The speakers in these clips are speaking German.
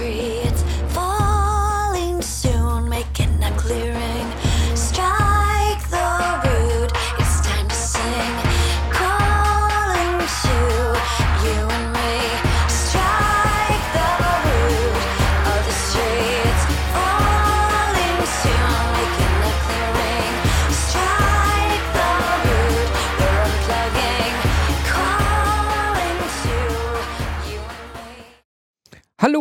free.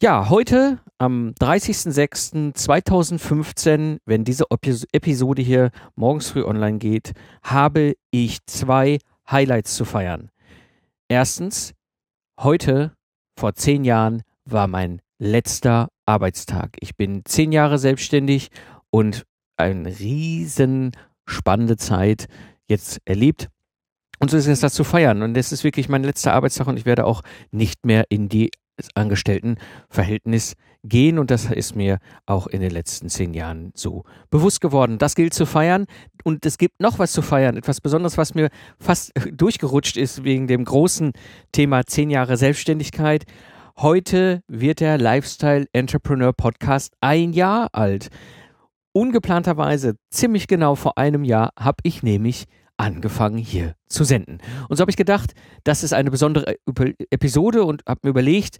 Ja, heute am 30.06.2015, wenn diese Epis- Episode hier morgens früh online geht, habe ich zwei Highlights zu feiern. Erstens, heute vor zehn Jahren war mein letzter Arbeitstag. Ich bin zehn Jahre selbstständig und eine riesen spannende Zeit jetzt erlebt. Und so ist es das zu feiern. Und das ist wirklich mein letzter Arbeitstag und ich werde auch nicht mehr in die Angestelltenverhältnis gehen. Und das ist mir auch in den letzten zehn Jahren so bewusst geworden. Das gilt zu feiern. Und es gibt noch was zu feiern. Etwas Besonderes, was mir fast durchgerutscht ist wegen dem großen Thema zehn Jahre Selbstständigkeit. Heute wird der Lifestyle Entrepreneur Podcast ein Jahr alt. Ungeplanterweise, ziemlich genau vor einem Jahr, habe ich nämlich angefangen hier zu senden. Und so habe ich gedacht, das ist eine besondere Ep- Episode und habe mir überlegt,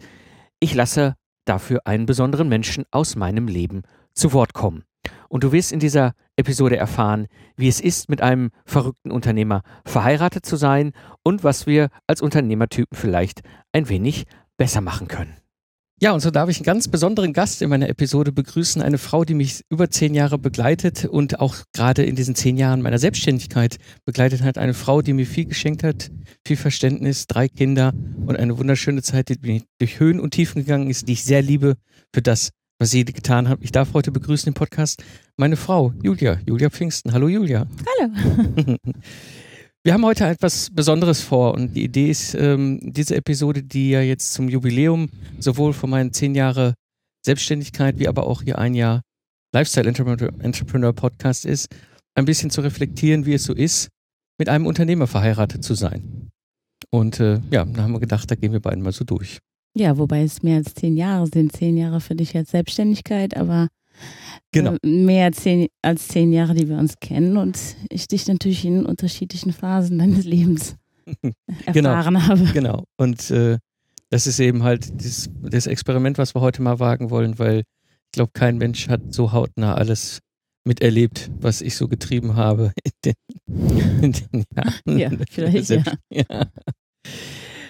ich lasse dafür einen besonderen Menschen aus meinem Leben zu Wort kommen. Und du wirst in dieser Episode erfahren, wie es ist, mit einem verrückten Unternehmer verheiratet zu sein und was wir als Unternehmertypen vielleicht ein wenig besser machen können. Ja, und so darf ich einen ganz besonderen Gast in meiner Episode begrüßen. Eine Frau, die mich über zehn Jahre begleitet und auch gerade in diesen zehn Jahren meiner Selbstständigkeit begleitet hat. Eine Frau, die mir viel geschenkt hat, viel Verständnis, drei Kinder und eine wunderschöne Zeit, die mir durch Höhen und Tiefen gegangen ist, die ich sehr liebe für das, was sie getan hat. Ich darf heute begrüßen im Podcast meine Frau, Julia, Julia Pfingsten. Hallo Julia. Hallo. Wir haben heute etwas Besonderes vor und die Idee ist, ähm, diese Episode, die ja jetzt zum Jubiläum sowohl von meinen zehn Jahre Selbstständigkeit wie aber auch hier ein Jahr Lifestyle Entrepreneur, Podcast ist, ein bisschen zu reflektieren, wie es so ist, mit einem Unternehmer verheiratet zu sein. Und äh, ja, da haben wir gedacht, da gehen wir beiden mal so durch. Ja, wobei es mehr als zehn Jahre sind. Zehn Jahre für dich als Selbstständigkeit, aber Genau. äh, mehr als zehn, als zehn Jahre, die wir uns kennen und ich dich natürlich in unterschiedlichen Phasen deines Lebens Genau. erfahren habe. Genau. Und äh, das ist eben halt das, das Experiment, was wir heute mal wagen wollen, weil ich glaube, kein Mensch hat so hautnah alles miterlebt, was ich so getrieben habe in den, in den Jahren. Ja, vielleicht, Selbst- ja.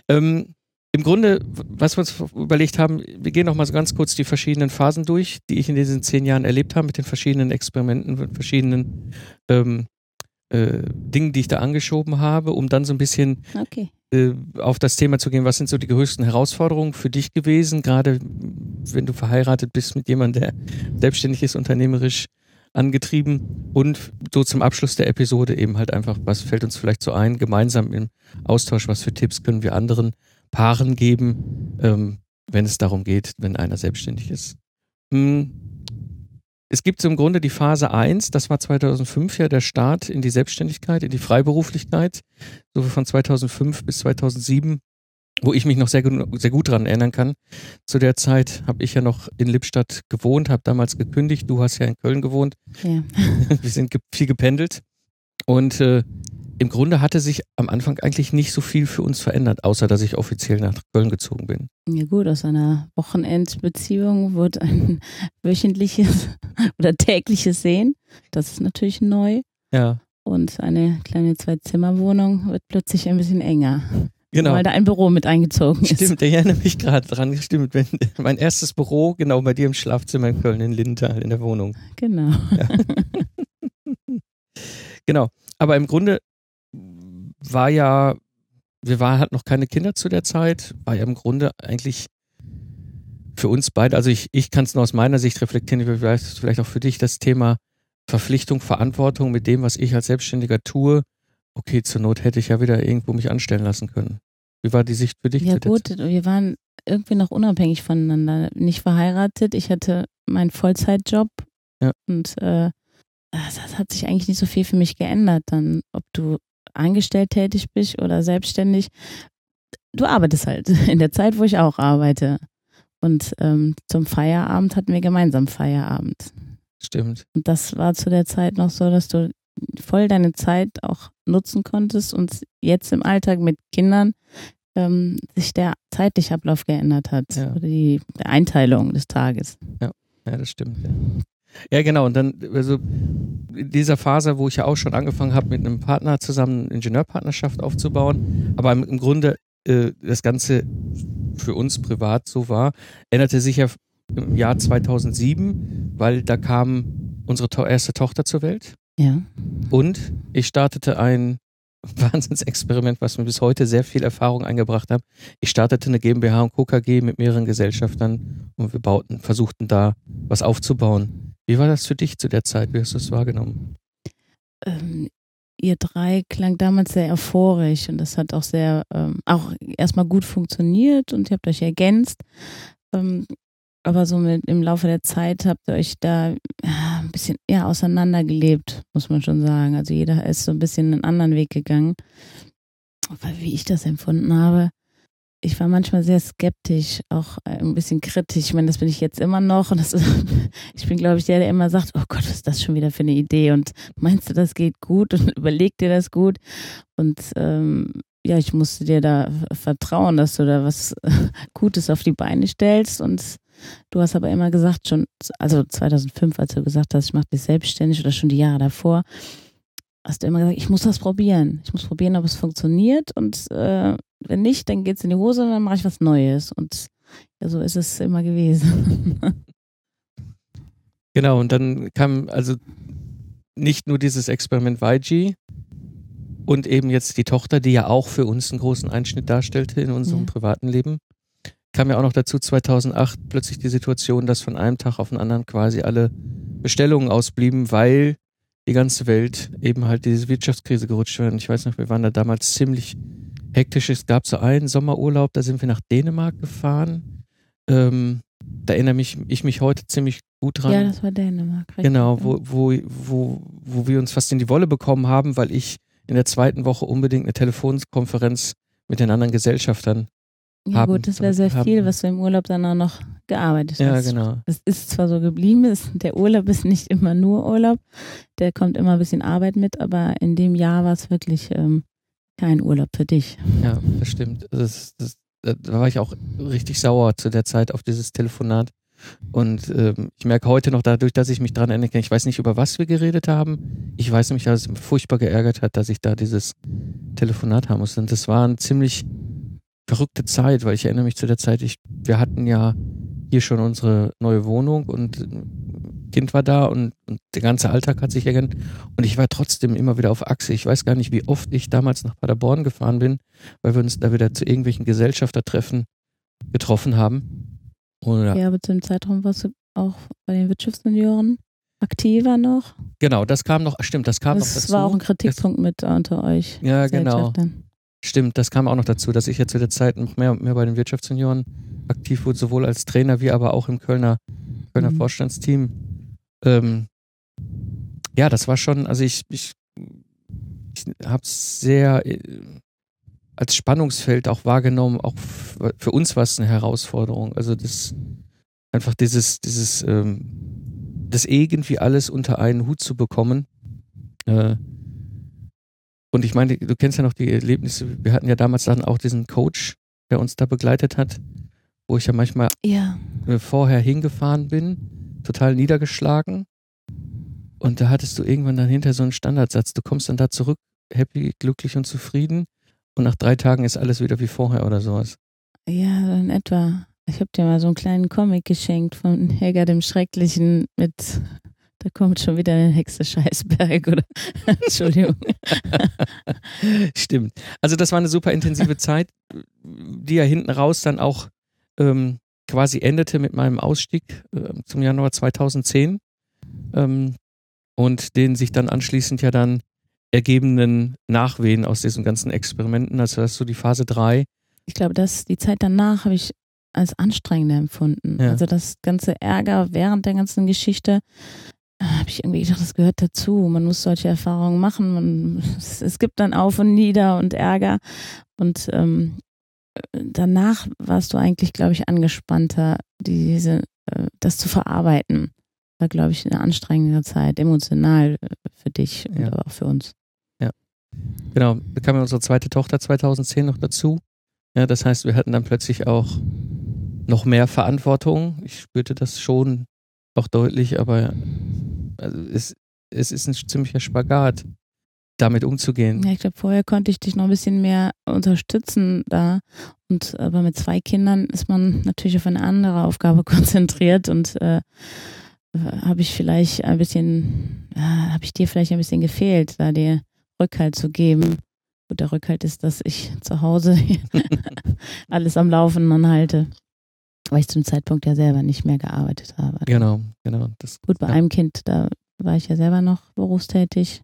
Ähm, Im Grunde, was wir uns überlegt haben, wir gehen noch mal so ganz kurz die verschiedenen Phasen durch, die ich in diesen zehn Jahren erlebt habe, mit den verschiedenen Experimenten, mit verschiedenen ähm, äh, Dingen, die ich da angeschoben habe, um dann so ein bisschen Okay. äh, auf das Thema zu gehen, was sind so die größten Herausforderungen für dich gewesen, gerade wenn du verheiratet bist mit jemandem, der selbstständig ist, unternehmerisch angetrieben und so zum Abschluss der Episode eben halt einfach, was fällt uns vielleicht so ein, gemeinsam im Austausch, was für Tipps können wir anderen Paaren geben, ähm, wenn es darum geht, wenn einer selbstständig ist. Hm. Es gibt so im Grunde die Phase 1, das war 2005 ja der Start in die Selbstständigkeit, in die Freiberuflichkeit so von 2005 bis 2007, wo ich mich noch sehr, sehr gut daran erinnern kann. Zu der Zeit habe ich ja noch in Lippstadt gewohnt, habe damals gekündigt. Du hast ja in Köln gewohnt. Ja. Wir sind viel gependelt. Und äh, im Grunde hatte sich am Anfang eigentlich nicht so viel für uns verändert, außer dass ich offiziell nach Köln gezogen bin. ja gut, aus einer Wochenendbeziehung wird ein wöchentliches oder tägliches Sehen. Das ist natürlich neu. Ja, Und eine kleine Zwei-Zimmer-Wohnung wird plötzlich ein bisschen enger, genau. weil da ein Büro mit eingezogen ist. Stimmt, ich erinnere mich gerade dran. Stimmt, wenn, mein erstes Büro, genau bei dir im Schlafzimmer in Köln, in Lindenthal, in der Wohnung. Genau. Genau. Aber im Grunde war ja, wir waren, hatten noch keine Kinder zu der Zeit, war ja im Grunde eigentlich für uns beide, also ich, ich kann es nur aus meiner Sicht reflektieren, vielleicht, vielleicht auch für dich das Thema Verpflichtung, Verantwortung mit dem, was ich als Selbstständiger tue. Okay, zur Not hätte ich ja wieder irgendwo mich anstellen lassen können. Wie war die Sicht für dich? Ja gut, wir waren irgendwie noch unabhängig voneinander, nicht verheiratet. Ich hatte meinen Vollzeitjob Ja. und äh, das das hat sich eigentlich nicht so viel für mich geändert. Dann, ob du angestellt tätig bist oder selbstständig, du arbeitest halt in der Zeit, wo ich auch arbeite. Und ähm, zum Feierabend hatten wir gemeinsam Feierabend. Stimmt. Und das war zu der Zeit noch so, dass du voll deine Zeit auch nutzen konntest und jetzt im Alltag mit Kindern ähm, sich der zeitliche Ablauf geändert hat. Ja. Oder die, die Einteilung des Tages. Ja, das stimmt. Ja. Ja, genau. Und dann, also in dieser Phase, wo ich ja auch schon angefangen habe, mit einem Partner zusammen eine Ingenieurpartnerschaft aufzubauen, aber im, im Grunde äh, das Ganze für uns privat so war, änderte sich ja im Jahr 2007, weil da kam unsere to erste Tochter zur Welt Ja. und ich startete ein Wahnsinnsexperiment, was mir bis heute sehr viel Erfahrung eingebracht hat. Ich startete eine GmbH und Co. KG mit mehreren Gesellschaftern und wir bauten, versuchten da was aufzubauen. Wie war das für dich zu der Zeit? Wie hast du es wahrgenommen? Ähm, ihr drei klang damals sehr euphorisch und das hat auch sehr, ähm, auch erstmal gut funktioniert und ihr habt euch ergänzt. Ähm, aber so mit, im Laufe der Zeit habt ihr euch da ein bisschen eher auseinandergelebt, muss man schon sagen. Also jeder ist so ein bisschen einen anderen Weg gegangen. Aber wie ich das empfunden habe, ich war manchmal sehr skeptisch, auch äh, ein bisschen kritisch. Ich meine, das bin ich jetzt immer noch. Und das ist, ich bin, glaube ich, der, der immer sagt, oh Gott, was ist das schon wieder für eine Idee? Und meinst du, das geht gut? Und überleg dir das gut. Und ähm, ja, ich musste dir da vertrauen, dass du da was Gutes auf die Beine stellst. Und du hast aber immer gesagt, schon, also 2005, als du gesagt hast, ich mache dich selbstständig oder schon die Jahre davor, hast du immer gesagt, ich muss das probieren. Ich muss probieren, ob es funktioniert. Und äh, wenn nicht, dann geht's in die Hose und dann mache ich was Neues. Und ja, so ist es immer gewesen. Genau, und dann kam also nicht nur dieses Experiment YG und eben jetzt die Tochter, die ja auch für uns einen großen Einschnitt darstellte in unserem Ja. privaten Leben. Kam ja auch noch dazu 2008 plötzlich die Situation, dass von einem Tag auf den anderen quasi alle Bestellungen ausblieben, weil die ganze Welt eben halt diese Wirtschaftskrise gerutscht war. Und ich weiß noch, wir waren da damals ziemlich hektisch. Es gab so einen Sommerurlaub, da sind wir nach Dänemark gefahren. Ähm, da erinnere mich, ich mich heute ziemlich gut dran. ja, das war Dänemark. richtig, Genau, wo, wo, wo, wo wir uns fast in die Wolle bekommen haben, weil ich in der zweiten Woche unbedingt eine Telefonkonferenz mit den anderen Gesellschaftern. Ja haben- gut, das wäre sehr haben- viel, was du im Urlaub dann auch noch gearbeitet Ja, hast. genau. Es ist zwar so geblieben, es, der Urlaub ist nicht immer nur Urlaub, der kommt immer ein bisschen Arbeit mit, aber in dem Jahr war es wirklich ähm, kein Urlaub für dich. Ja, das stimmt. Das, das, da war ich auch richtig sauer zu der Zeit auf dieses Telefonat. Und ähm, ich merke heute noch dadurch, dass ich mich dran erinnere, ich weiß nicht, über was wir geredet haben. Ich weiß nämlich, dass es mich furchtbar geärgert hat, dass ich da dieses Telefonat haben musste. Und das war eine ziemlich verrückte Zeit, weil ich erinnere mich zu der Zeit, ich, wir hatten ja hier schon unsere neue Wohnung und Kind war da und, und der ganze Alltag hat sich ergänzt. Und ich war trotzdem immer wieder auf Achse. Ich weiß gar nicht, wie oft ich damals nach Paderborn gefahren bin, weil wir uns da wieder zu irgendwelchen Gesellschaftertreffen getroffen haben. Oder, Ja, aber zu dem Zeitraum warst du auch bei den Wirtschaftssenioren aktiver noch. Genau, das kam noch, stimmt, das kam noch Das war auch ein Kritikpunkt mit unter euch. Ja, genau. Stimmt, das kam auch noch dazu, dass ich ja zu der Zeit noch mehr und mehr bei den Wirtschaftssenioren aktiv wurde, sowohl als Trainer wie aber auch im Kölner, Kölner Mhm. Vorstandsteam. Ähm, ja, das war schon, also ich, ich, ich habe es sehr äh, als Spannungsfeld auch wahrgenommen, auch für uns war es eine Herausforderung. Also das einfach dieses, dieses, ähm, das irgendwie alles unter einen Hut zu bekommen. Äh, und ich meine, du kennst ja noch die Erlebnisse. Wir hatten ja damals dann auch diesen Coach, der uns da begleitet hat, wo ich ja manchmal Ja, äh, vorher hingefahren bin, total niedergeschlagen. Und da hattest du irgendwann dann hinter so einen Standardsatz. Du kommst dann da zurück, happy, glücklich und zufrieden. Und nach drei Tagen ist alles wieder wie vorher oder sowas. ja, so in etwa. Ich habe dir mal so einen kleinen Comic geschenkt von Helga dem Schrecklichen mit, da kommt schon wieder eine Hexe Scheißberg oder, Entschuldigung. Stimmt. Also das war eine super intensive Zeit, die ja hinten raus dann auch ähm, quasi endete mit meinem Ausstieg äh, zum Januar 2010. Ähm, und den sich dann anschließend ja dann ergebenen Nachwehen aus diesen ganzen Experimenten. Also das ist so die Phase 3. Ich glaube, dass die Zeit danach habe ich als anstrengender empfunden. Ja. Also das ganze Ärger während der ganzen Geschichte habe ich irgendwie gedacht, das gehört dazu. Man muss solche Erfahrungen machen. Man, es, es gibt dann Auf und Nieder und Ärger. Und ähm, danach warst du eigentlich, glaube ich, angespannter, diese, äh, das zu verarbeiten. War, glaube ich, eine anstrengende Zeit, emotional äh, für dich und Ja. aber auch für uns. Genau, da kam ja unsere zweite Tochter 2010 noch dazu. Ja, das heißt, wir hatten dann plötzlich auch noch mehr Verantwortung. Ich spürte das schon auch deutlich, aber also es, es ist ein ziemlicher Spagat, damit umzugehen. Ja, ich glaube, vorher konnte ich dich noch ein bisschen mehr unterstützen da. Und aber mit zwei Kindern ist man natürlich auf eine andere Aufgabe konzentriert und äh, habe ich vielleicht ein bisschen, ja, habe ich dir vielleicht ein bisschen gefehlt, da dir Rückhalt zu geben. Gut, der Rückhalt ist, dass ich zu Hause alles am Laufen anhalte, weil ich zum Zeitpunkt ja selber nicht mehr gearbeitet habe. Genau, genau. Das, Gut, bei ja. einem Kind, da war ich ja selber noch berufstätig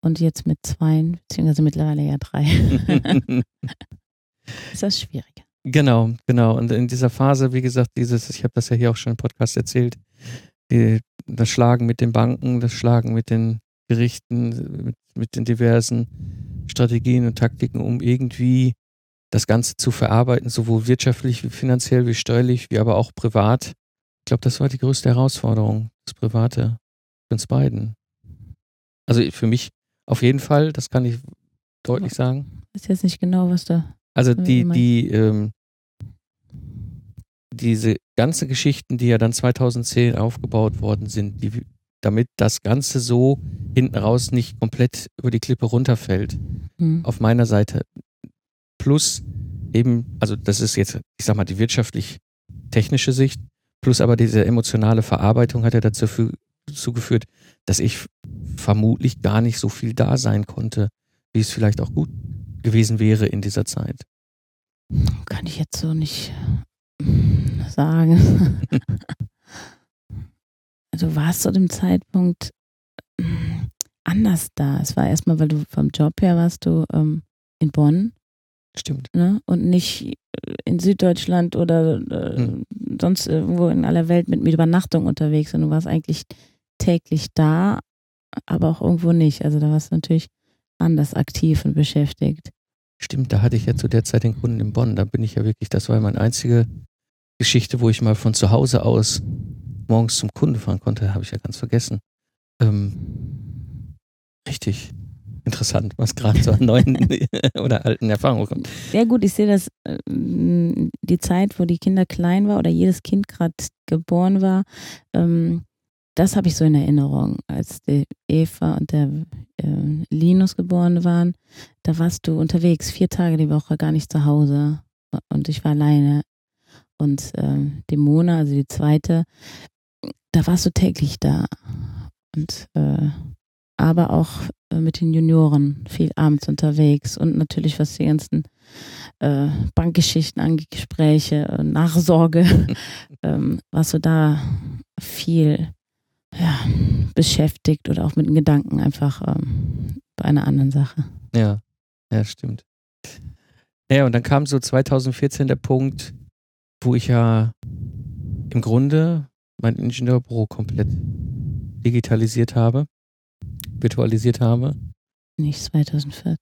und jetzt mit zwei, beziehungsweise mittlerweile ja drei, ist das schwieriger. Genau, genau. Und in dieser Phase, wie gesagt, dieses, ich habe das ja hier auch schon im Podcast erzählt, die, das Schlagen mit den Banken, das Schlagen mit den Gerichten, mit, mit den diversen Strategien und Taktiken, um irgendwie das Ganze zu verarbeiten, sowohl wirtschaftlich wie finanziell wie steuerlich, wie aber auch privat. Ich glaube, das war die größte Herausforderung, das Private, für uns beiden. Also für mich auf jeden Fall, das kann ich deutlich sagen. Ich weiß jetzt nicht genau, was da. Also die, die, ähm, diese ganzen Geschichten, die ja dann 2010 aufgebaut worden sind, die, damit das Ganze so hinten raus nicht komplett über die Klippe runterfällt, Hm. auf meiner Seite. Plus eben, also das ist jetzt, ich sag mal, die wirtschaftlich-technische Sicht, plus aber diese emotionale Verarbeitung hat ja dazu, fü- dazu geführt, dass ich vermutlich gar nicht so viel da sein konnte, wie es vielleicht auch gut gewesen wäre in dieser Zeit. Kann ich jetzt so nicht mm, sagen. du warst zu dem Zeitpunkt mm, anders da. Es war erstmal, weil du vom Job her warst du ähm, in Bonn Stimmt. ne? und nicht in Süddeutschland oder äh, Hm. sonst irgendwo in aller Welt mit, mit Übernachtung unterwegs. Und du warst eigentlich täglich da, aber auch irgendwo nicht. Also da warst du natürlich anders aktiv und beschäftigt. Stimmt, da hatte ich ja zu der Zeit den Kunden in Bonn. Da bin ich ja wirklich, das war meine einzige Geschichte, wo ich mal von zu Hause aus morgens zum Kunden fahren konnte, habe ich ja ganz vergessen. Ähm, richtig interessant, was gerade an neuen oder alten Erfahrungen kommt. Ja gut, ich sehe das, ähm, die Zeit, wo die Kinder klein war oder jedes Kind gerade geboren war, ähm, das habe ich so in Erinnerung, als die Eva und der äh, Linus geboren waren. Da warst du unterwegs, vier Tage die Woche, gar nicht zu Hause und ich war alleine. Und ähm, die Mona, also die zweite, da warst du täglich da. Und äh, aber auch mit den Junioren viel abends unterwegs und natürlich was die ganzen äh, Bankgeschichten angeht, Gespräche, äh, Nachsorge, ähm, warst du da viel ja, beschäftigt oder auch mit den Gedanken einfach ähm, bei einer anderen Sache. Ja, ja, stimmt. Ja, und dann kam so 2014 der Punkt, wo ich ja im Grunde mein Ingenieurbüro komplett digitalisiert habe, virtualisiert habe. Nicht 2014.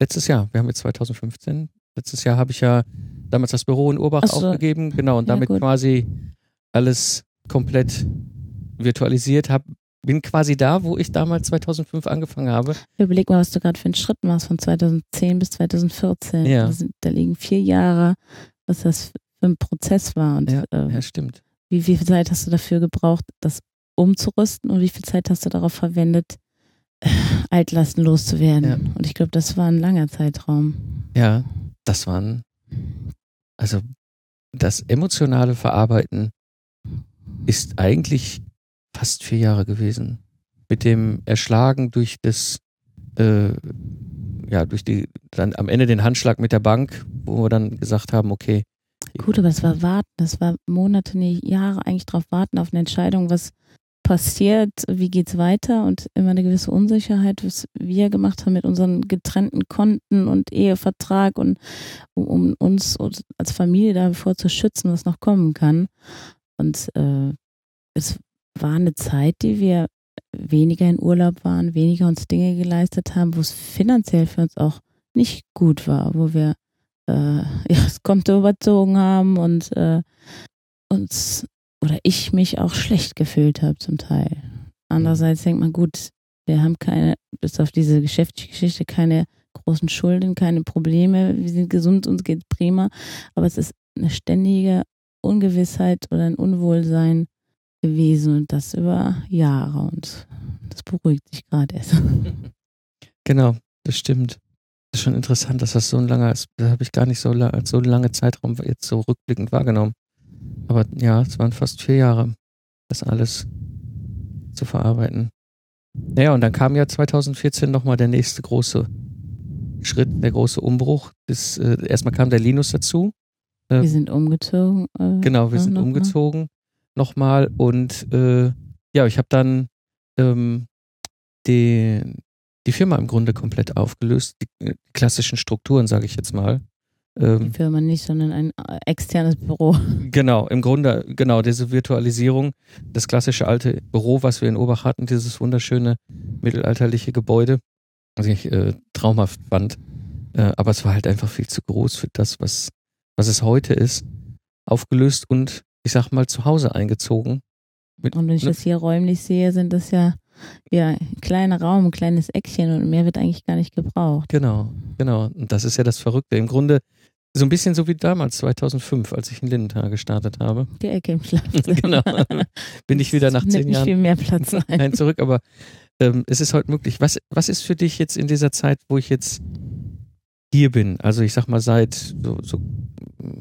Letztes Jahr, wir haben jetzt 2015. Letztes Jahr habe ich ja damals das Büro in Urbach Ach so. aufgegeben, genau, und Ja, damit gut. quasi alles komplett virtualisiert habe. Bin quasi da, wo ich damals 2005 angefangen habe. Überleg mal, was du gerade für einen Schritt machst von 2010 bis 2014. Ja. Da, sind, da liegen vier Jahre, was das für ein Prozess war. Und Ja, äh, Ja, stimmt. wie, wie viel Zeit hast du dafür gebraucht, das umzurüsten und wie viel Zeit hast du darauf verwendet, äh, Altlasten loszuwerden? Ja. Und ich glaube, das war ein langer Zeitraum. Ja, das waren, also das emotionale Verarbeiten ist eigentlich fast vier Jahre gewesen. Mit dem Erschlagen durch das, äh, ja, durch die, dann am Ende den Handschlag mit der Bank, wo wir dann gesagt haben, okay, Gut, aber das war warten, das war Monate, nee, Jahre eigentlich drauf warten auf eine Entscheidung, was passiert, wie geht's weiter und immer eine gewisse Unsicherheit, was wir gemacht haben mit unseren getrennten Konten und Ehevertrag und um, uns als Familie davor zu schützen, was noch kommen kann. Und äh, es war eine Zeit, die wir weniger in Urlaub waren, weniger uns Dinge geleistet haben, wo es finanziell für uns auch nicht gut war, wo wir äh, ja, das Konto überzogen haben und äh, uns oder ich mich auch schlecht gefühlt habe zum Teil. Andererseits denkt man, gut, wir haben keine, bis auf diese Geschäftsgeschichte, keine großen Schulden, keine Probleme, wir sind gesund, uns geht prima, aber es ist eine ständige Ungewissheit oder ein Unwohlsein gewesen und das über Jahre und das beruhigt sich gerade erst. Genau, das stimmt. Das ist schon interessant, dass das so ein langer. Das habe ich gar nicht so, als so lange Zeitraum jetzt so rückblickend wahrgenommen. Aber ja, es waren fast vier Jahre, das alles zu verarbeiten. Naja, und dann kam ja 2014 nochmal der nächste große Schritt, der große Umbruch. Das, äh, erstmal kam der Linus dazu. Äh, wir sind umgezogen. Äh, genau, wir sind noch umgezogen nochmal. Und äh, ja, ich habe dann ähm, die, die Firma im Grunde komplett aufgelöst. Die, die klassischen Strukturen, sage ich jetzt mal. Ähm, die Firma nicht, sondern ein äh, externes Büro. Genau, im Grunde, genau, diese Virtualisierung, das klassische alte Büro, was wir in Obach hatten, dieses wunderschöne mittelalterliche Gebäude, was ich äh, traumhaft fand. Äh, aber es war halt einfach viel zu groß für das, was, was es heute ist. Aufgelöst und, ich sag mal, zu Hause eingezogen. Mit, und wenn ich ne? das hier räumlich sehe, sind das ja ja, ein kleiner Raum, ein kleines Eckchen und mehr wird eigentlich gar nicht gebraucht. Genau, genau. Und das ist ja das Verrückte. Im Grunde so ein bisschen so wie damals, 2005, als ich in Lindenthal gestartet habe. Die Ecke im Schlafzimmer. genau. Bin ich wieder nach zehn Jahren. viel mehr Platz ein. Nein, zurück, aber ähm, es ist heute möglich. Was, was ist für dich jetzt in dieser Zeit, wo ich jetzt hier bin? Also ich sag mal seit so, so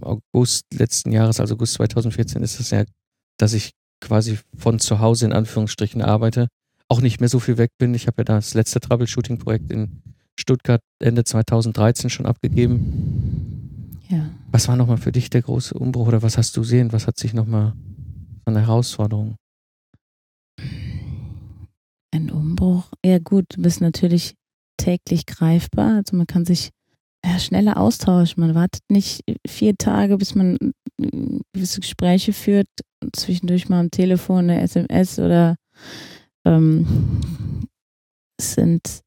August letzten Jahres, also August 2014, ist es ja, dass ich quasi von zu Hause in Anführungsstrichen arbeite. Auch nicht mehr so viel weg bin. Ich habe ja das letzte Troubleshooting-Projekt in Stuttgart Ende 2013 schon abgegeben ja. Was war nochmal für dich der große Umbruch oder was hast du gesehen? Was hat sich nochmal von der Herausforderung? Ein Umbruch. Ja, gut, du bist natürlich täglich greifbar. Also man kann sich ja, schneller austauschen. Man wartet nicht vier Tage, bis man äh, gewisse Gespräche führt, zwischendurch mal am Telefon eine SMS oder ähm, sind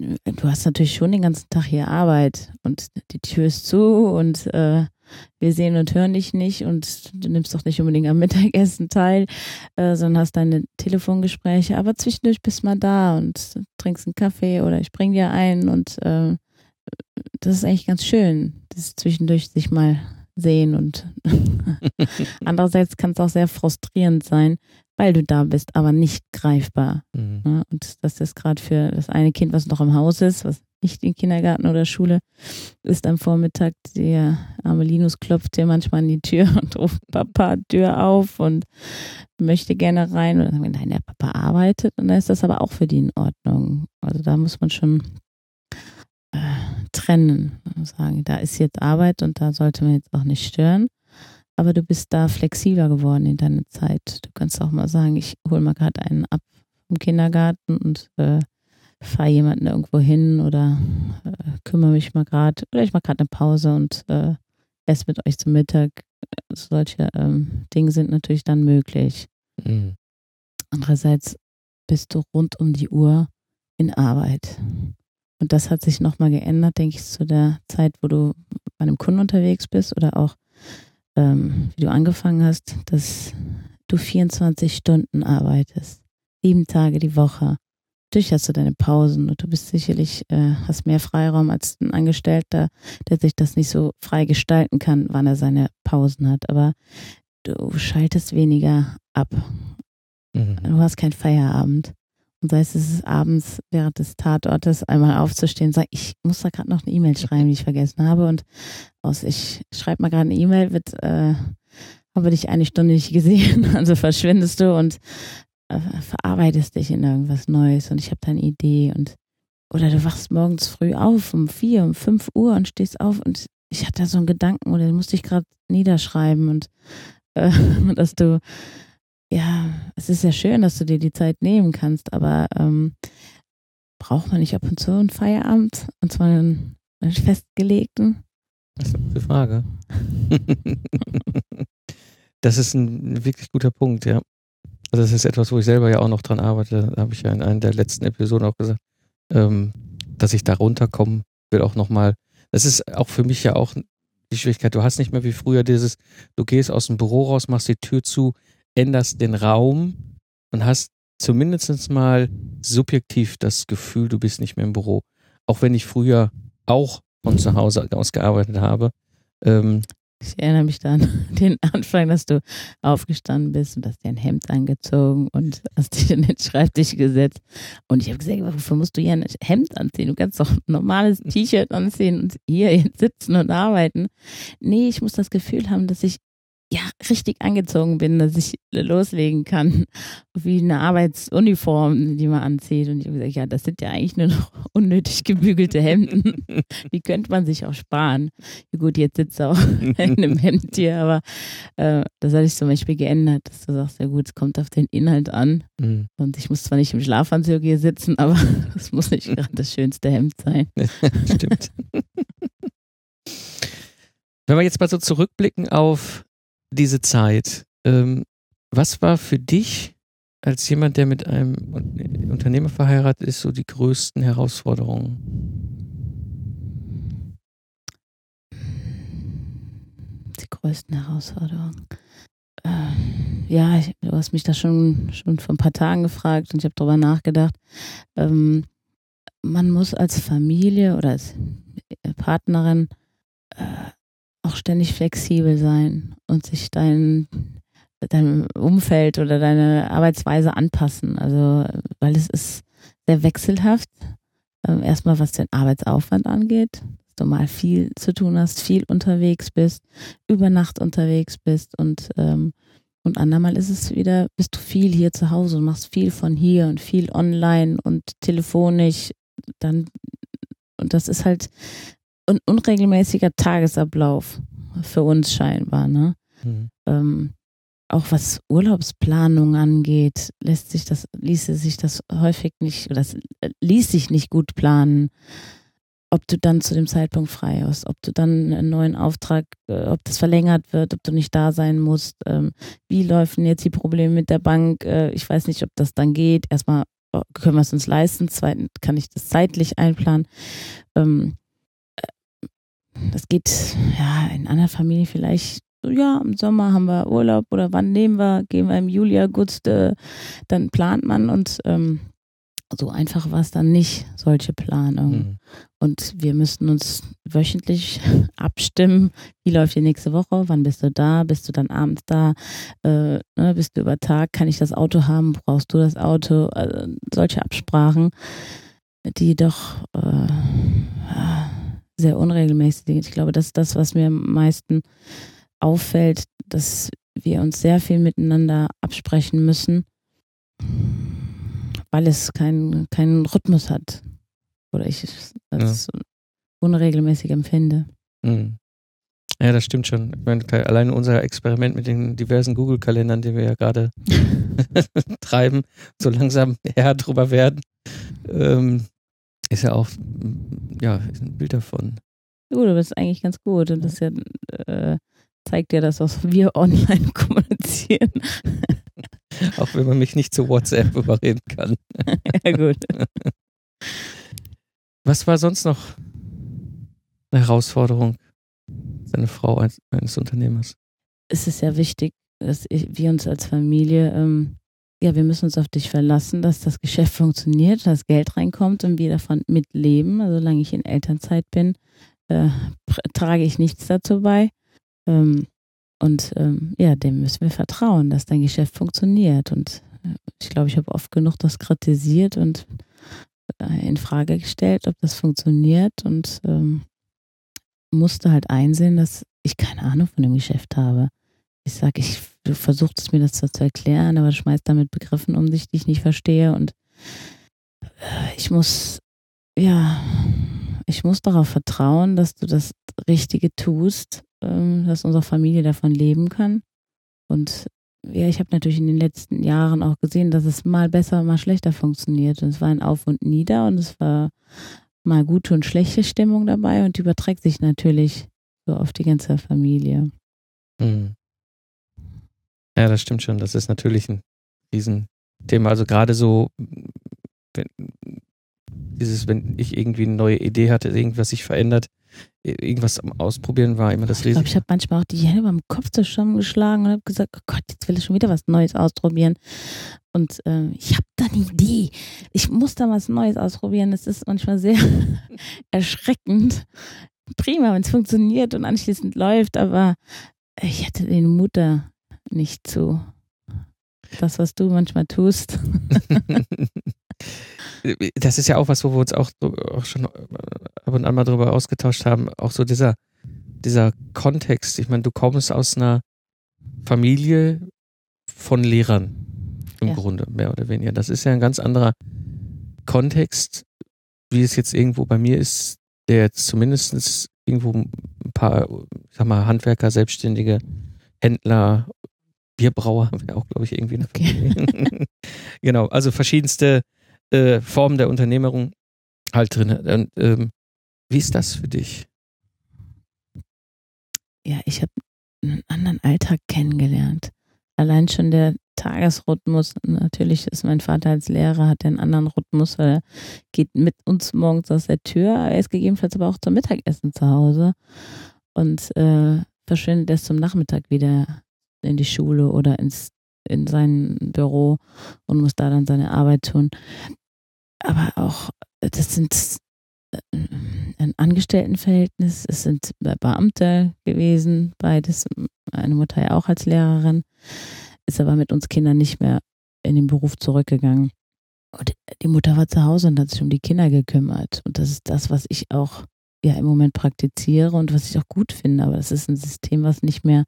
du hast natürlich schon den ganzen Tag hier Arbeit und die Tür ist zu und äh, wir sehen und hören dich nicht und du nimmst doch nicht unbedingt am Mittagessen teil, äh, sondern hast deine Telefongespräche, aber zwischendurch bist du mal da und trinkst einen Kaffee oder ich bring dir einen und äh, das ist eigentlich ganz schön, das zwischendurch sich mal sehen und andererseits kann es auch sehr frustrierend sein, weil du da bist, aber nicht greifbar. Mhm. Ja, und das ist gerade für das eine Kind, was noch im Haus ist, was nicht in Kindergarten oder Schule ist am Vormittag, der arme Linus klopft dir manchmal an die Tür und ruft Papa Tür auf und möchte gerne rein. Und dann sagen wir, nein, der Papa arbeitet und dann ist das aber auch für die in Ordnung. Also da muss man schon äh, trennen und sagen, da ist jetzt Arbeit und da sollte man jetzt auch nicht stören aber du bist da flexibler geworden in deiner Zeit. Du kannst auch mal sagen, ich hole mal gerade einen ab vom Kindergarten und äh, fahre jemanden irgendwo hin oder äh, kümmere mich mal gerade oder ich mache gerade eine Pause und äh, esse mit euch zum Mittag. Solche ähm, Dinge sind natürlich dann möglich. Mhm. Andererseits bist du rund um die Uhr in Arbeit. Und das hat sich nochmal geändert, denke ich, zu der Zeit, wo du bei einem Kunden unterwegs bist oder auch ähm, wie du angefangen hast, dass du 24 Stunden arbeitest, sieben Tage die Woche. Natürlich hast du deine Pausen und du bist sicherlich, äh, hast mehr Freiraum als ein Angestellter, der sich das nicht so frei gestalten kann, wann er seine Pausen hat. Aber du schaltest weniger ab. Mhm. Du hast keinen Feierabend. Und sei es, es ist abends während des Tatortes einmal aufzustehen und sagen, ich muss da gerade noch eine E-Mail schreiben, die ich vergessen habe. Und aus, ich schreibe mal gerade eine E-Mail, wird, äh, habe dich eine Stunde nicht gesehen. Also verschwindest du und äh, verarbeitest dich in irgendwas Neues und ich habe da eine Idee und oder du wachst morgens früh auf um vier, um fünf Uhr und stehst auf und ich hatte da so einen Gedanken oder den musste ich gerade niederschreiben und äh, dass du ja, es ist ja schön, dass du dir die Zeit nehmen kannst, aber ähm, braucht man nicht ab und zu einen Feierabend? Und zwar einen, einen festgelegten? Das ist eine gute Frage. das ist ein wirklich guter Punkt, ja. Also das ist etwas, wo ich selber ja auch noch dran arbeite. Da habe ich ja in einer der letzten Episoden auch gesagt, ähm, dass ich da runterkommen will auch nochmal. Das ist auch für mich ja auch die Schwierigkeit. Du hast nicht mehr wie früher dieses, du gehst aus dem Büro raus, machst die Tür zu, änderst den Raum und hast zumindest mal subjektiv das Gefühl, du bist nicht mehr im Büro. Auch wenn ich früher auch von zu Hause aus gearbeitet habe. Ähm, ich erinnere mich dann den Anfang, dass du aufgestanden bist und hast dir ein Hemd angezogen und hast dich in den Schreibtisch gesetzt. Und ich habe gesagt, wofür musst du hier ein Hemd anziehen? Du kannst doch ein normales T-Shirt anziehen und hier sitzen und arbeiten. Nee, ich muss das Gefühl haben, dass ich ja, richtig angezogen bin, dass ich loslegen kann, wie eine Arbeitsuniform, die man anzieht. Und ich habe gesagt, ja, das sind ja eigentlich nur noch unnötig gebügelte Hemden. Die könnte man sich auch sparen. Gut, jetzt sitzt er auch in einem Hemd hier, aber äh, das hatte ich zum Beispiel geändert, dass du sagst, ja gut, es kommt auf den Inhalt an. Mhm. Und ich muss zwar nicht im Schlafanzug hier sitzen, aber es muss nicht gerade das schönste Hemd sein. Stimmt. Wenn wir jetzt mal so zurückblicken auf diese Zeit. Ähm, was war für dich als jemand, der mit einem Unternehmer verheiratet ist, so die größten Herausforderungen? Die größten Herausforderungen. Äh, ja, ich, du hast mich da schon, schon vor ein paar Tagen gefragt und ich habe darüber nachgedacht. Ähm, man muss als Familie oder als Partnerin äh, auch ständig flexibel sein und sich dein, deinem Umfeld oder deine Arbeitsweise anpassen. Also, weil es ist sehr wechselhaft. Ähm, erstmal, was den Arbeitsaufwand angeht, dass du mal viel zu tun hast, viel unterwegs bist, über Nacht unterwegs bist und ähm, und andermal ist es wieder, bist du viel hier zu Hause und machst viel von hier und viel online und telefonisch. Dann, und das ist halt ein unregelmäßiger Tagesablauf für uns scheinbar. Ne? Mhm. Ähm, auch was Urlaubsplanung angeht, lässt sich das, ließe sich das häufig nicht, oder das äh, ließ sich nicht gut planen, ob du dann zu dem Zeitpunkt frei hast, ob du dann einen neuen Auftrag, äh, ob das verlängert wird, ob du nicht da sein musst, ähm, wie laufen jetzt die Probleme mit der Bank, äh, ich weiß nicht, ob das dann geht. Erstmal oh, können wir es uns leisten, zweitens kann ich das zeitlich einplanen. Ähm, das geht ja in einer Familie vielleicht so, ja, im Sommer haben wir Urlaub oder wann nehmen wir, gehen wir im Juli, August, äh, dann plant man und ähm, so einfach war es dann nicht, solche Planungen. Mhm. Und wir müssten uns wöchentlich abstimmen, wie läuft die nächste Woche, wann bist du da, bist du dann abends da, äh, ne, bist du über Tag, kann ich das Auto haben, brauchst du das Auto, also solche Absprachen, die doch äh, sehr unregelmäßig. Ich glaube, das ist das, was mir am meisten auffällt, dass wir uns sehr viel miteinander absprechen müssen, weil es keinen keinen Rhythmus hat. Oder ich das ja. unregelmäßig empfinde. Mhm. Ja, das stimmt schon. Ich meine, allein unser Experiment mit den diversen Google-Kalendern, die wir ja gerade treiben, so langsam Herr drüber werden, ähm, ist ja auch ja, ein Bild davon. Gut, aber das ist eigentlich ganz gut. Und das ja, äh, zeigt ja das, was wir online kommunizieren. Auch wenn man mich nicht zu WhatsApp überreden kann. ja, gut. Was war sonst noch eine Herausforderung seine Frau eines, eines Unternehmers? Es ist ja wichtig, dass wir uns als Familie ähm, ja, wir müssen uns auf dich verlassen, dass das Geschäft funktioniert, dass Geld reinkommt und wir davon mitleben. Also, solange ich in Elternzeit bin, äh, trage ich nichts dazu bei. Ähm, und ähm, ja, dem müssen wir vertrauen, dass dein Geschäft funktioniert. Und äh, ich glaube, ich habe oft genug das kritisiert und äh, in Frage gestellt, ob das funktioniert und ähm, musste halt einsehen, dass ich keine Ahnung von dem Geschäft habe. Ich sage, ich du versuchst mir das zu erklären, aber du schmeißt damit Begriffen um dich, die ich nicht verstehe. Und äh, ich muss, ja, ich muss darauf vertrauen, dass du das Richtige tust, ähm, dass unsere Familie davon leben kann. Und ja, ich habe natürlich in den letzten Jahren auch gesehen, dass es mal besser, mal schlechter funktioniert. Und es war ein Auf und Nieder und es war mal gute und schlechte Stimmung dabei und die überträgt sich natürlich so auf die ganze Familie. Mhm. Ja, das stimmt schon. Das ist natürlich ein Riesenthema. Also gerade so, wenn, dieses, wenn ich irgendwie eine neue Idee hatte, irgendwas sich verändert, irgendwas am Ausprobieren war immer das Ich glaube, Risiko. ich habe manchmal auch die Hände beim Kopf zusammengeschlagen und habe gesagt, oh Gott, jetzt will ich schon wieder was Neues ausprobieren. Und ähm, ich habe da eine Idee. Ich muss da was Neues ausprobieren. Es ist manchmal sehr erschreckend. Prima, wenn es funktioniert und anschließend läuft, aber ich hätte den Mut da nicht zu. Das, was du manchmal tust. das ist ja auch was, wo wir uns auch, auch schon ab und an mal drüber ausgetauscht haben. Auch so dieser, dieser Kontext. Ich meine, du kommst aus einer Familie von Lehrern im Ja. Grunde, mehr oder weniger. Das ist ja ein ganz anderer Kontext, wie es jetzt irgendwo bei mir ist, der jetzt zumindest irgendwo ein paar, ich sag mal, Handwerker, Selbstständige, Händler, Bierbrauer, wäre auch, glaube ich, irgendwie eine Okay. Genau, also verschiedenste äh, Formen der Unternehmerung halt drin. Und, ähm, wie ist das für dich? ja, ich habe einen anderen Alltag kennengelernt. Allein schon der Tagesrhythmus. Natürlich ist mein Vater als Lehrer, hat er einen anderen Rhythmus, weil er geht mit uns morgens aus der Tür. Er ist gegebenenfalls aber auch zum Mittagessen zu Hause und äh, verschwindet erst zum Nachmittag wieder in die Schule oder ins, in sein Büro und muss da dann seine Arbeit tun. Aber auch, das sind äh, ein Angestelltenverhältnis, es sind Beamte gewesen, beides, meine Mutter ja auch als Lehrerin, ist aber mit uns Kindern nicht mehr in den Beruf zurückgegangen. Und die Mutter war zu Hause und hat sich um die Kinder gekümmert. Und das ist das, was ich auch ja im Moment praktiziere und was ich auch gut finde. Aber das ist ein System, was nicht mehr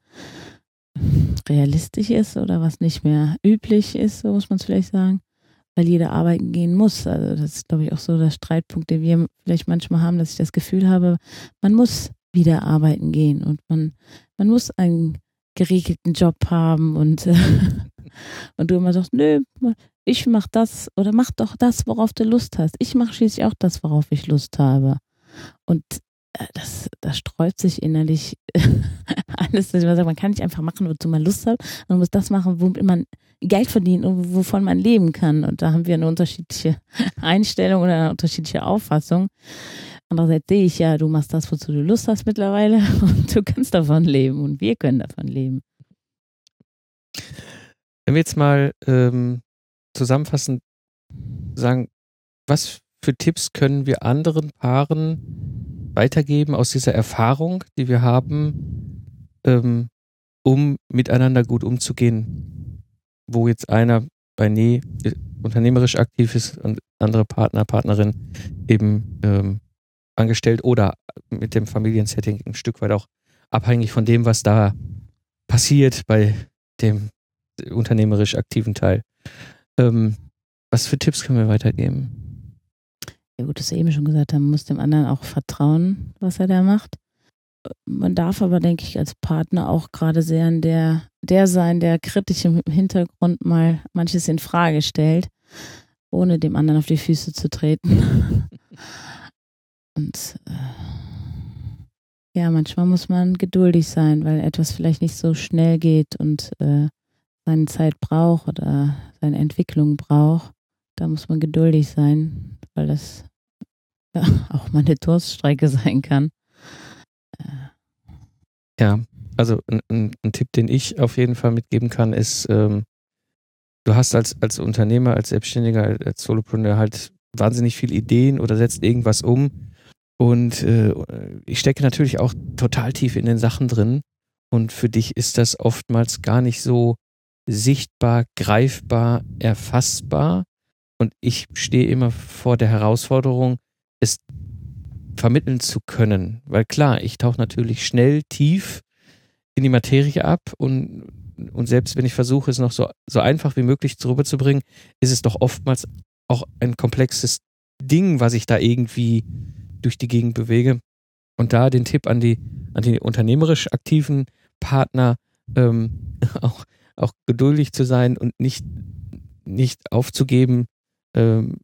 realistisch ist oder was nicht mehr üblich ist, so muss man es vielleicht sagen, weil jeder arbeiten gehen muss. Also das ist, glaube ich, auch so der Streitpunkt, den wir vielleicht manchmal haben, dass ich das Gefühl habe, man muss wieder arbeiten gehen und man, man muss einen geregelten Job haben und, äh, und du immer sagst, nö, ich mach das oder mach doch das, worauf du Lust hast. Ich mache schließlich auch das, worauf ich Lust habe. Und das, das sträubt sich innerlich alles. Man sagt, man kann nicht einfach machen, wozu man Lust hat. Man muss das machen, womit man Geld verdient und wovon man leben kann. Und da haben wir eine unterschiedliche Einstellung oder eine unterschiedliche Auffassung. Andererseits sehe ich ja, du machst das, wozu du Lust hast mittlerweile und du kannst davon leben und wir können davon leben. Wenn wir jetzt mal ähm, zusammenfassend sagen, was für Tipps können wir anderen Paaren weitergeben aus dieser Erfahrung, die wir haben, ähm, um miteinander gut umzugehen, wo jetzt einer bei Nee unternehmerisch aktiv ist und andere Partner, Partnerin eben ähm, angestellt oder mit dem Familiensetting ein Stück weit auch abhängig von dem, was da passiert bei dem unternehmerisch aktiven Teil. Ähm, was für Tipps können wir weitergeben? Ja gut, das eben schon gesagt man muss dem anderen auch vertrauen, was er da macht. Man darf aber, denke ich, als Partner auch gerade sehr an der, der sein, der kritisch im Hintergrund mal manches in Frage stellt, ohne dem anderen auf die Füße zu treten. Und äh, ja, manchmal muss man geduldig sein, weil etwas vielleicht nicht so schnell geht und äh, seine Zeit braucht oder seine Entwicklung braucht. Da muss man geduldig sein, weil das ja auch mal eine Durststrecke sein kann. Ja, also ein, ein, ein Tipp, den ich auf jeden Fall mitgeben kann, ist, ähm, du hast als, als Unternehmer, als Selbstständiger, als Solopreneur halt wahnsinnig viele Ideen oder setzt irgendwas um. Und äh, ich stecke natürlich auch total tief in den Sachen drin. Und für dich ist das oftmals gar nicht so sichtbar, greifbar, erfassbar. Und ich stehe immer vor der Herausforderung, es vermitteln zu können. Weil klar, ich tauche natürlich schnell tief in die Materie ab und, und selbst wenn ich versuche, es noch so, so einfach wie möglich rüberzubringen, ist es doch oftmals auch ein komplexes Ding, was ich da irgendwie durch die Gegend bewege. Und da den Tipp an die, an die unternehmerisch aktiven Partner, ähm, auch, auch geduldig zu sein und nicht, nicht aufzugeben, ähm,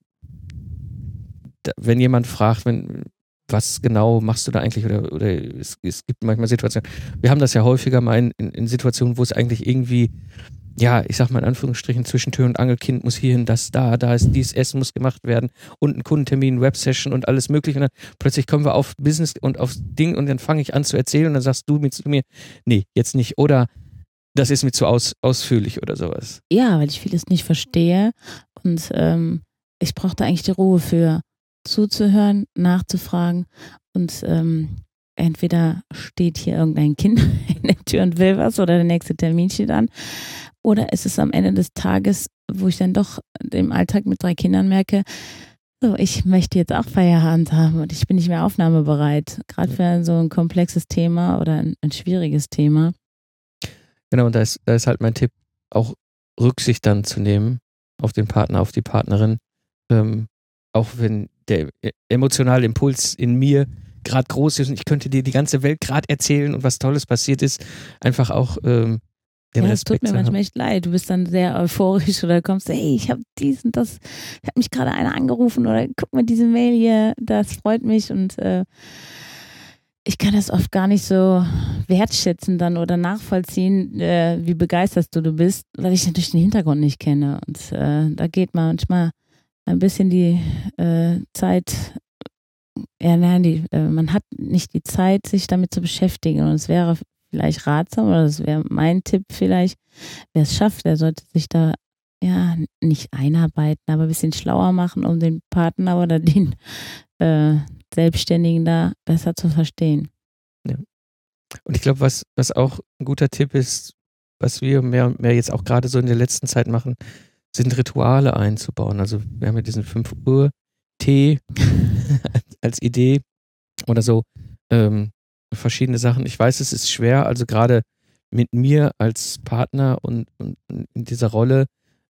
da, wenn jemand fragt, wenn, was genau machst du da eigentlich? Oder, oder es, es gibt manchmal Situationen, wir haben das ja häufiger mal in, in, in Situationen, wo es eigentlich irgendwie ja, ich sag mal in Anführungsstrichen, zwischen Tür und Angelkind muss hierhin, das da, da ist dies, Essen muss gemacht werden und ein Kundentermin, Websession und alles mögliche. Und dann plötzlich kommen wir auf Business und aufs Ding und dann fange ich an zu erzählen und dann sagst du mir zu mir, nee, jetzt nicht. Oder das ist mir zu aus, ausführlich oder sowas. Ja, weil ich vieles nicht verstehe und ähm, ich brauchte eigentlich die Ruhe für zuzuhören, nachzufragen und ähm, entweder steht hier irgendein Kind in der Tür und will was oder der nächste Termin steht an oder ist es am Ende des Tages, wo ich dann doch im Alltag mit drei Kindern merke, so, ich möchte jetzt auch Feierabend haben und ich bin nicht mehr aufnahmebereit, gerade für so ein komplexes Thema oder ein, ein schwieriges Thema. Genau, und da ist, da ist halt mein Tipp, auch Rücksicht dann zu nehmen auf den Partner, auf die Partnerin, ähm, auch wenn der emotionale Impuls in mir gerade groß ist und ich könnte dir die ganze Welt gerade erzählen und was Tolles passiert ist, einfach auch ähm, ja, es tut mir manchmal echt leid. Du bist dann sehr euphorisch oder kommst, hey, ich habe dies und das, ich habe mich gerade einer angerufen oder guck mal diese Mail hier, das freut mich und äh, ich kann das oft gar nicht so wertschätzen dann oder nachvollziehen, äh, wie begeistert du du bist, weil ich natürlich den Hintergrund nicht kenne. Und äh, da geht manchmal ein bisschen die äh, Zeit, ja nein, die, äh, man hat nicht die Zeit, sich damit zu beschäftigen. Und es wäre vielleicht ratsam oder das wäre mein Tipp vielleicht, wer es schafft, der sollte sich da ja nicht einarbeiten, aber ein bisschen schlauer machen, um den Partner oder den äh, Selbstständigen da besser zu verstehen. Ja. Und ich glaube, was, was auch ein guter Tipp ist, was wir mehr und mehr jetzt auch gerade so in der letzten Zeit machen, sind Rituale einzubauen. Also wir haben ja diesen 5 Uhr Tee als Idee oder so. Ähm, verschiedene Sachen. Ich weiß, es ist schwer, also gerade mit mir als Partner und, und in dieser Rolle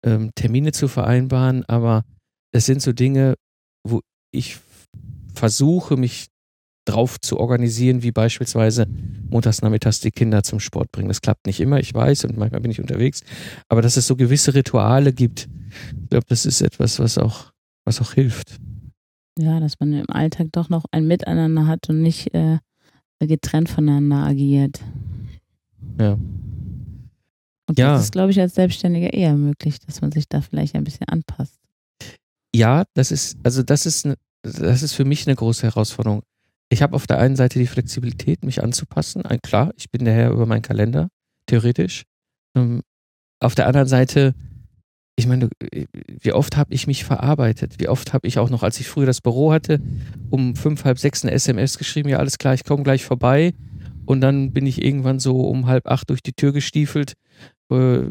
ähm, Termine zu vereinbaren, aber es sind so Dinge, wo ich versuche, mich drauf zu organisieren, wie beispielsweise montags nachmittags die Kinder zum Sport bringen. Das klappt nicht immer, ich weiß, und manchmal bin ich unterwegs, aber dass es so gewisse Rituale gibt, ich glaube, das ist etwas, was auch, was auch hilft. Ja, dass man im Alltag doch noch ein Miteinander hat und nicht äh, getrennt voneinander agiert. Ja. Und ja. das ist, glaube ich, als Selbstständiger eher möglich, dass man sich da vielleicht ein bisschen anpasst. Ja, das ist, also das ist, das ist für mich eine große Herausforderung. Ich habe auf der einen Seite die Flexibilität, mich anzupassen. Klar, ich bin der Herr über meinen Kalender, theoretisch. Ähm, auf der anderen Seite ich meine, wie oft habe ich mich verarbeitet? Wie oft habe ich auch noch, als ich früher das Büro hatte, um fünf, halb sechs eine SMS geschrieben, ja, alles klar, ich komme gleich vorbei. Und dann bin ich irgendwann so um halb acht durch die Tür gestiefelt. Äh,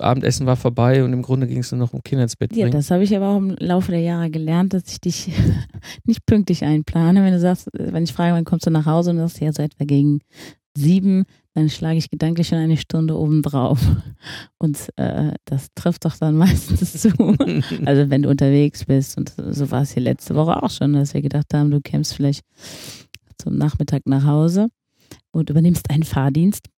Abendessen war vorbei und im Grunde ging es nur noch um Kinder ins Bett. Ja, das habe ich aber auch im Laufe der Jahre gelernt, dass ich dich nicht pünktlich einplane. Wenn du sagst, wenn ich frage, wann kommst du nach Hause und du sagst, ja, so etwa gegen sieben, dann schlage ich gedanklich schon eine Stunde obendrauf. Und äh, das trifft doch dann meistens zu. also wenn du unterwegs bist. Und so war es hier letzte Woche auch schon, dass wir gedacht haben, du kämst vielleicht zum Nachmittag nach Hause und übernimmst einen Fahrdienst.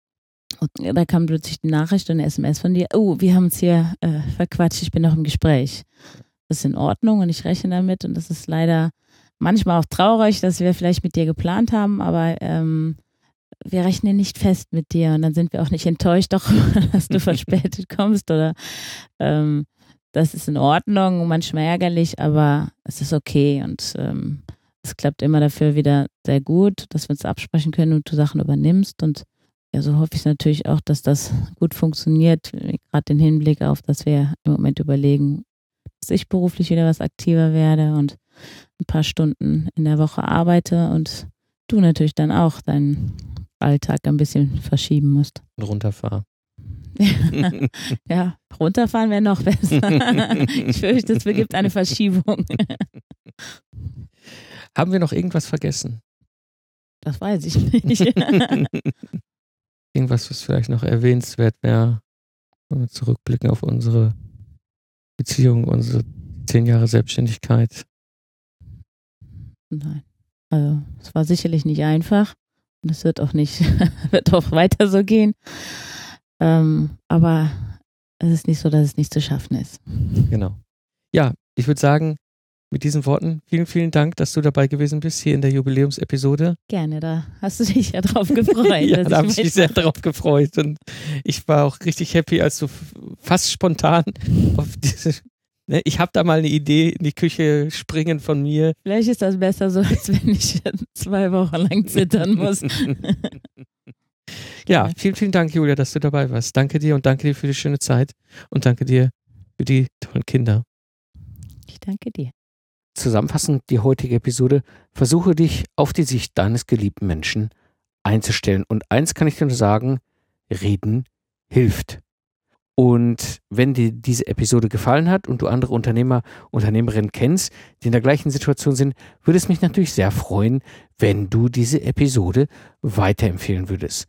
Und da kam plötzlich die Nachricht und eine SMS von dir, oh, wir haben uns hier äh, verquatscht, ich bin noch im Gespräch. Das ist in Ordnung und ich rechne damit. Und das ist leider manchmal auch traurig, dass wir vielleicht mit dir geplant haben, aber ähm, wir rechnen nicht fest mit dir. Und dann sind wir auch nicht enttäuscht, doch, dass du verspätet kommst oder? Ähm, das ist in Ordnung, manchmal ärgerlich, aber es ist okay. Und ähm, es klappt immer dafür wieder sehr gut, dass wir uns absprechen können und du Sachen übernimmst. Und ja, so hoffe ich natürlich auch, dass das gut funktioniert, gerade den Hinblick auf, dass wir im Moment überlegen, dass ich beruflich wieder was aktiver werde und ein paar Stunden in der Woche arbeite und du natürlich dann auch deinen Alltag ein bisschen verschieben musst. Und runterfahren. ja, runterfahren wäre noch besser. ich fürchte, es begibt eine Verschiebung. Haben wir noch irgendwas vergessen? Das weiß ich nicht. irgendwas, was vielleicht noch erwähnenswert wäre, wenn wir zurückblicken auf unsere Beziehung, unsere zehn Jahre Selbstständigkeit. Nein. Also, es war sicherlich nicht einfach. Und es wird auch nicht, wird auch weiter so gehen. Ähm, aber es ist nicht so, dass es nicht zu schaffen ist. Genau. Ja, ich würde sagen, mit diesen Worten vielen, vielen Dank, dass du dabei gewesen bist hier in der Jubiläumsepisode. Gerne, da hast du dich ja drauf gefreut. ja, da habe ich ich mich sehr drauf gefreut und ich war auch richtig happy, als du fast spontan auf diese. Ne, ich habe da mal eine Idee in die Küche springen von mir. Vielleicht ist das besser so, als wenn ich zwei Wochen lang zittern muss. Ja, vielen, vielen Dank, Julia, dass du dabei warst. Danke dir und danke dir für die schöne Zeit und danke dir für die tollen Kinder. Ich danke dir. Zusammenfassend die heutige Episode, versuche dich auf die Sicht deines geliebten Menschen einzustellen. Und eins kann ich dir nur sagen, reden hilft. Und wenn dir diese Episode gefallen hat und du andere Unternehmer, Unternehmerinnen kennst, die in der gleichen Situation sind, würde es mich natürlich sehr freuen, wenn du diese Episode weiterempfehlen würdest.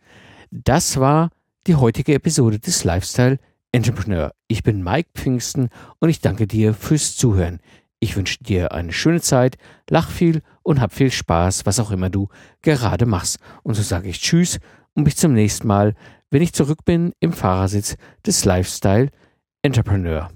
Das war die heutige Episode des Lifestyle Entrepreneur. Ich bin Mike Pfingsten und ich danke dir fürs Zuhören. Ich wünsche dir eine schöne Zeit, lach viel und hab viel Spaß, was auch immer du gerade machst. Und so sage ich Tschüss und bis zum nächsten Mal, wenn ich zurück bin im Fahrersitz des Lifestyle Entrepreneur.